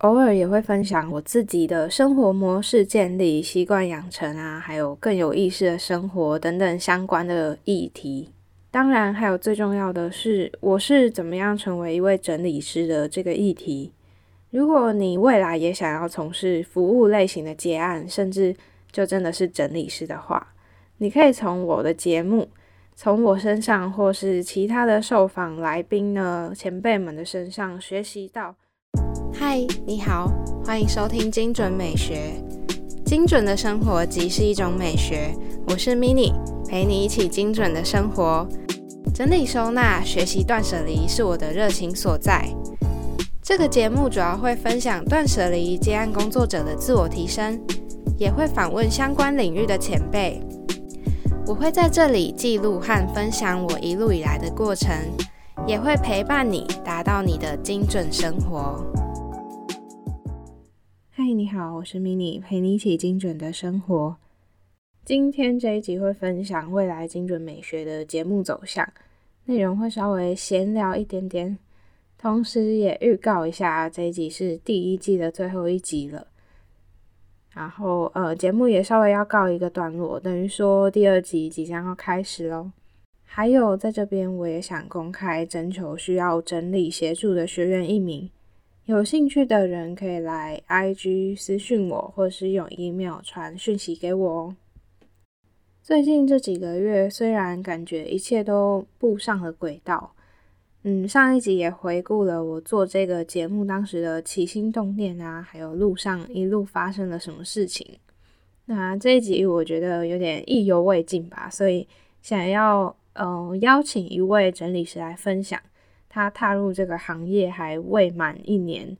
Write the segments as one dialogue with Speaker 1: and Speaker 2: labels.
Speaker 1: 偶尔也会分享我自己的生活模式建立、习惯养成啊，还有更有意识的生活等等相关的议题。当然，还有最重要的是，我是怎么样成为一位整理师的这个议题。如果你未来也想要从事服务类型的结案，甚至就真的是整理师的话，你可以从我的节目、从我身上，或是其他的受访来宾呢前辈们的身上学习到。嗨，你好，欢迎收听精准美学。精准的生活即是一种美学。我是 Mini，陪你一起精准的生活。整理收纳、学习断舍离是我的热情所在。这个节目主要会分享断舍离接案工作者的自我提升，也会访问相关领域的前辈。我会在这里记录和分享我一路以来的过程，也会陪伴你达到你的精准生活。嗨，你好，我是 mini，陪你一起精准的生活。今天这一集会分享未来精准美学的节目走向，内容会稍微闲聊一点点，同时也预告一下这一集是第一季的最后一集了。然后呃，节目也稍微要告一个段落，等于说第二集即将要开始喽。还有在这边，我也想公开征求需要整理协助的学员一名。有兴趣的人可以来 IG 私讯我，或是用 email 传讯息给我哦。最近这几个月，虽然感觉一切都步上了轨道，嗯，上一集也回顾了我做这个节目当时的起心动念啊，还有路上一路发生了什么事情。那这一集我觉得有点意犹未尽吧，所以想要嗯邀请一位整理师来分享。他踏入这个行业还未满一年，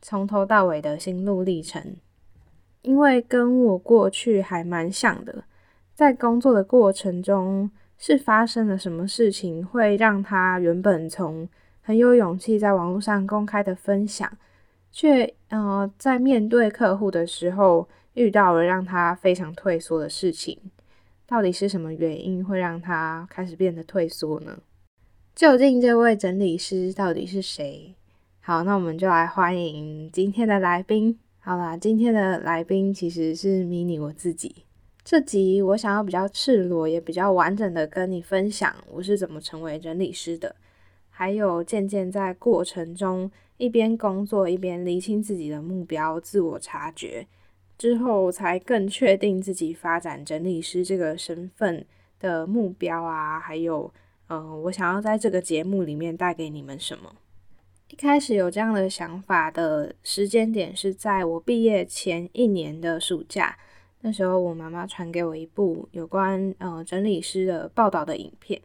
Speaker 1: 从头到尾的心路历程，因为跟我过去还蛮像的，在工作的过程中是发生了什么事情，会让他原本从很有勇气在网络上公开的分享，却呃在面对客户的时候遇到了让他非常退缩的事情，到底是什么原因会让他开始变得退缩呢？究竟这位整理师到底是谁？好，那我们就来欢迎今天的来宾。好啦，今天的来宾其实是 mini 我自己。这集我想要比较赤裸，也比较完整的跟你分享我是怎么成为整理师的，还有渐渐在过程中一边工作一边厘清自己的目标，自我察觉之后，才更确定自己发展整理师这个身份的目标啊，还有。嗯，我想要在这个节目里面带给你们什么？一开始有这样的想法的时间点是在我毕业前一年的暑假，那时候我妈妈传给我一部有关呃整理师的报道的影片，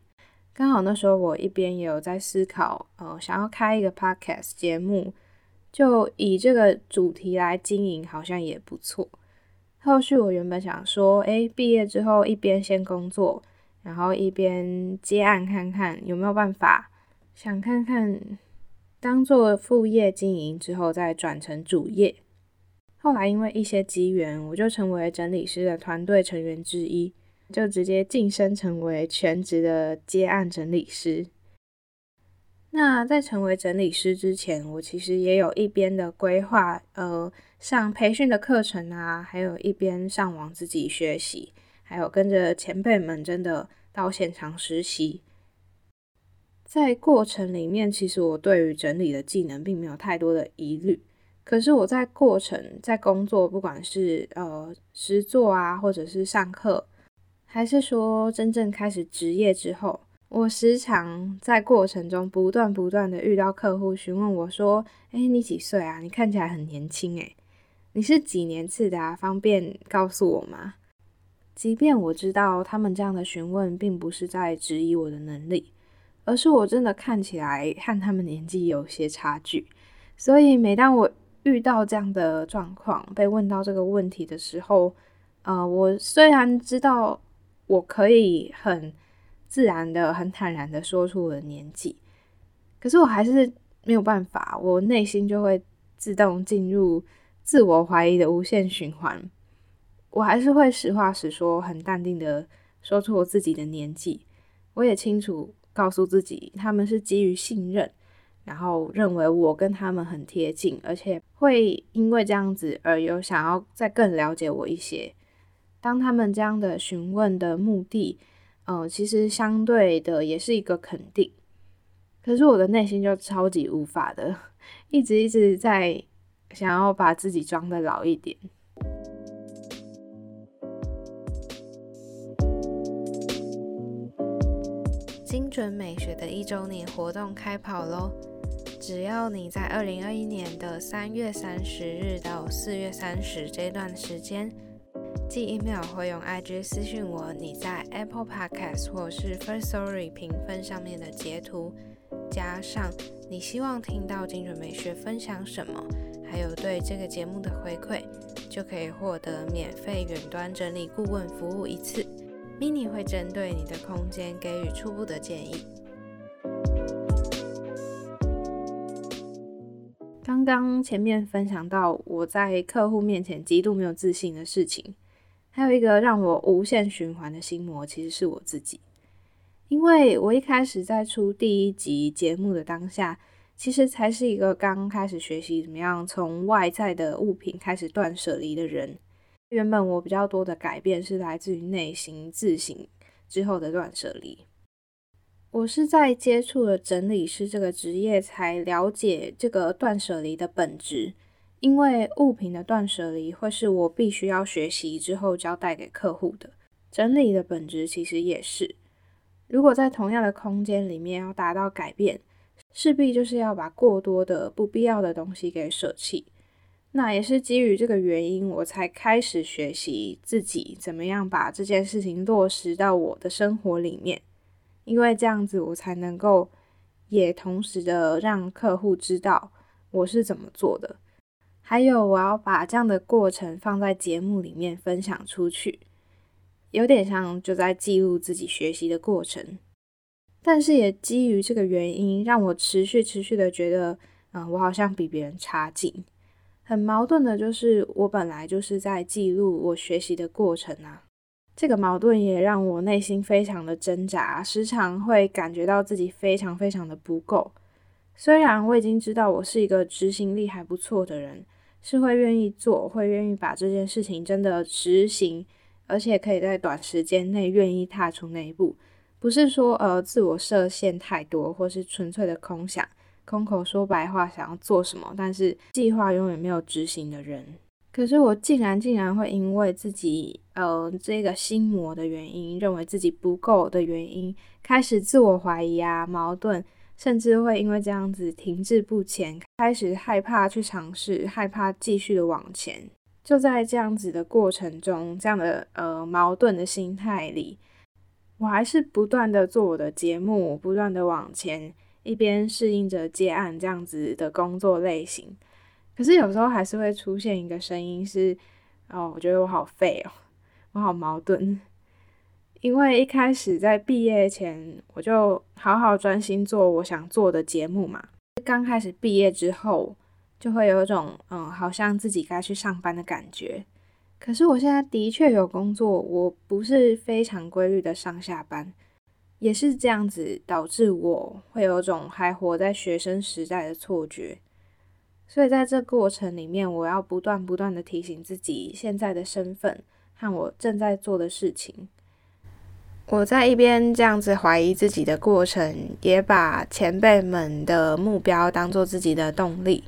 Speaker 1: 刚好那时候我一边也有在思考，呃，想要开一个 podcast 节目，就以这个主题来经营，好像也不错。后续我原本想说，诶，毕业之后一边先工作。然后一边接案看看有没有办法，想看看当做副业经营之后再转成主业。后来因为一些机缘，我就成为整理师的团队成员之一，就直接晋升成为全职的接案整理师。那在成为整理师之前，我其实也有一边的规划，呃，上培训的课程啊，还有一边上网自己学习，还有跟着前辈们真的。到现场实习，在过程里面，其实我对于整理的技能并没有太多的疑虑。可是我在过程，在工作，不管是呃实做啊，或者是上课，还是说真正开始职业之后，我时常在过程中不断不断的遇到客户询问我说：“哎，你几岁啊？你看起来很年轻诶，你是几年次的啊？方便告诉我吗？”即便我知道他们这样的询问并不是在质疑我的能力，而是我真的看起来和他们年纪有些差距，所以每当我遇到这样的状况，被问到这个问题的时候，呃，我虽然知道我可以很自然的、很坦然的说出我的年纪，可是我还是没有办法，我内心就会自动进入自我怀疑的无限循环。我还是会实话实说，很淡定的说出我自己的年纪。我也清楚告诉自己，他们是基于信任，然后认为我跟他们很贴近，而且会因为这样子而有想要再更了解我一些。当他们这样的询问的目的，嗯，其实相对的也是一个肯定。可是我的内心就超级无法的，一直一直在想要把自己装的老一点。精准美学的一周年活动开跑喽！只要你在二零二一年的三月三十日到四月三十这段时间。寄 email 或用 IG 私讯我，你在 Apple Podcast 或是 First Story 评分上面的截图，加上你希望听到精准美学分享什么，还有对这个节目的回馈，就可以获得免费远端整理顾问服务一次。Mini 会针对你的空间给予初步的建议。刚刚前面分享到我在客户面前极度没有自信的事情。还有一个让我无限循环的心魔，其实是我自己。因为我一开始在出第一集节目的当下，其实才是一个刚开始学习怎么样从外在的物品开始断舍离的人。原本我比较多的改变是来自于内心自省之后的断舍离。我是在接触了整理师这个职业，才了解这个断舍离的本质。因为物品的断舍离会是我必须要学习之后交代给客户的。整理的本质其实也是，如果在同样的空间里面要达到改变，势必就是要把过多的不必要的东西给舍弃。那也是基于这个原因，我才开始学习自己怎么样把这件事情落实到我的生活里面，因为这样子我才能够也同时的让客户知道我是怎么做的。还有，我要把这样的过程放在节目里面分享出去，有点像就在记录自己学习的过程。但是也基于这个原因，让我持续持续的觉得，嗯，我好像比别人差劲。很矛盾的就是，我本来就是在记录我学习的过程啊。这个矛盾也让我内心非常的挣扎，时常会感觉到自己非常非常的不够。虽然我已经知道我是一个执行力还不错的人。是会愿意做，会愿意把这件事情真的执行，而且可以在短时间内愿意踏出那一步，不是说呃自我设限太多，或是纯粹的空想，空口说白话想要做什么，但是计划永远没有执行的人。可是我竟然竟然会因为自己呃这个心魔的原因，认为自己不够的原因，开始自我怀疑啊，矛盾。甚至会因为这样子停滞不前，开始害怕去尝试，害怕继续的往前。就在这样子的过程中，这样的呃矛盾的心态里，我还是不断的做我的节目，不断的往前，一边适应着接案这样子的工作类型。可是有时候还是会出现一个声音是，哦，我觉得我好废哦，我好矛盾。因为一开始在毕业前，我就好好专心做我想做的节目嘛。刚开始毕业之后，就会有一种嗯，好像自己该去上班的感觉。可是我现在的确有工作，我不是非常规律的上下班，也是这样子导致我会有种还活在学生时代的错觉。所以在这过程里面，我要不断不断的提醒自己现在的身份和我正在做的事情。我在一边这样子怀疑自己的过程，也把前辈们的目标当做自己的动力。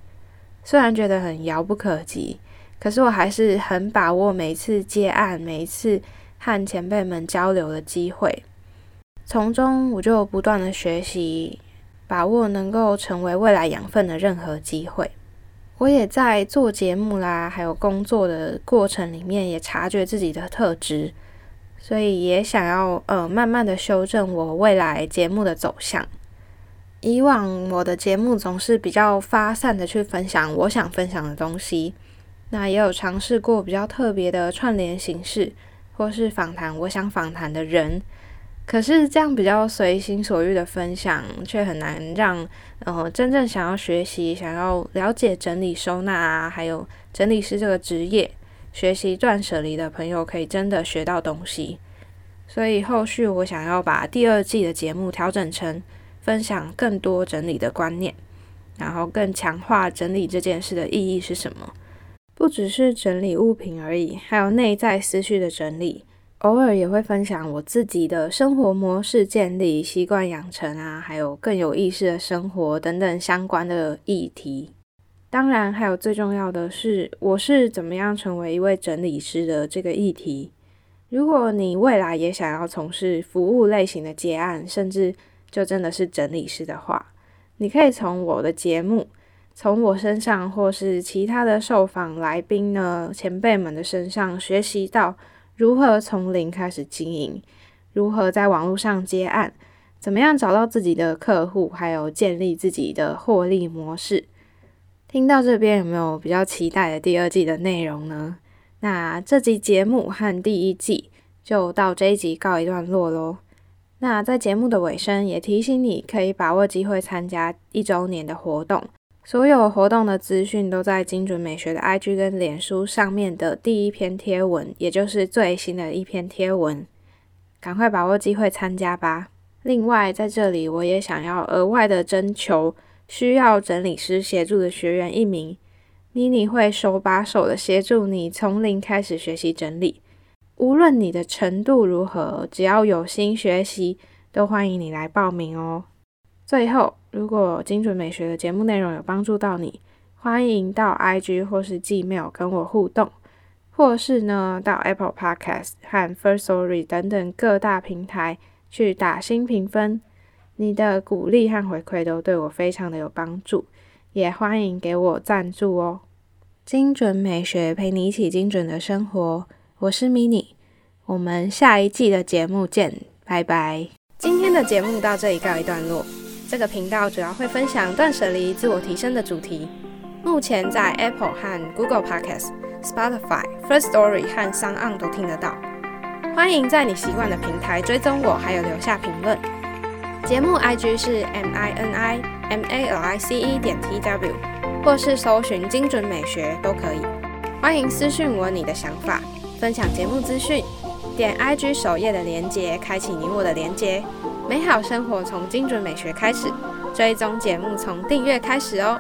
Speaker 1: 虽然觉得很遥不可及，可是我还是很把握每次接案、每一次和前辈们交流的机会。从中，我就不断的学习，把握能够成为未来养分的任何机会。我也在做节目啦，还有工作的过程里面，也察觉自己的特质。所以也想要呃慢慢的修正我未来节目的走向。以往我的节目总是比较发散的去分享我想分享的东西，那也有尝试过比较特别的串联形式，或是访谈我想访谈的人。可是这样比较随心所欲的分享，却很难让呃真正想要学习、想要了解整理收纳啊，还有整理师这个职业。学习断舍离的朋友可以真的学到东西，所以后续我想要把第二季的节目调整成分享更多整理的观念，然后更强化整理这件事的意义是什么。不只是整理物品而已，还有内在思绪的整理。偶尔也会分享我自己的生活模式建立、习惯养成啊，还有更有意识的生活等等相关的议题。当然，还有最重要的是，我是怎么样成为一位整理师的这个议题。如果你未来也想要从事服务类型的结案，甚至就真的是整理师的话，你可以从我的节目。从我身上，或是其他的受访来宾呢前辈们的身上，学习到如何从零开始经营，如何在网络上接案，怎么样找到自己的客户，还有建立自己的获利模式。听到这边有没有比较期待的第二季的内容呢？那这集节目和第一季就到这一集告一段落喽。那在节目的尾声，也提醒你可以把握机会参加一周年的活动。所有活动的资讯都在精准美学的 IG 跟脸书上面的第一篇贴文，也就是最新的一篇贴文，赶快把握机会参加吧。另外，在这里我也想要额外的征求需要整理师协助的学员一名，Mini 会手把手的协助你从零开始学习整理，无论你的程度如何，只要有心学习，都欢迎你来报名哦。最后，如果精准美学的节目内容有帮助到你，欢迎到 IG 或是 Gmail 跟我互动，或是呢到 Apple Podcast 和 First Story 等等各大平台去打新评分。你的鼓励和回馈都对我非常的有帮助，也欢迎给我赞助哦。精准美学陪你一起精准的生活，我是 Mini，我们下一季的节目见，拜拜。今天的节目到这里告一段落。这个频道主要会分享断舍离、自我提升的主题。目前在 Apple 和 Google Podcasts、Spotify、First Story 和 s o n 都听得到。欢迎在你习惯的平台追踪我，还有留下评论。节目 IG 是 M I N I M A L I C E 点 T W，或是搜寻精准美学都可以。欢迎私讯我你的想法，分享节目资讯。点 IG 首页的连接，开启你我的连接。美好生活从精准美学开始，追踪节目从订阅开始哦。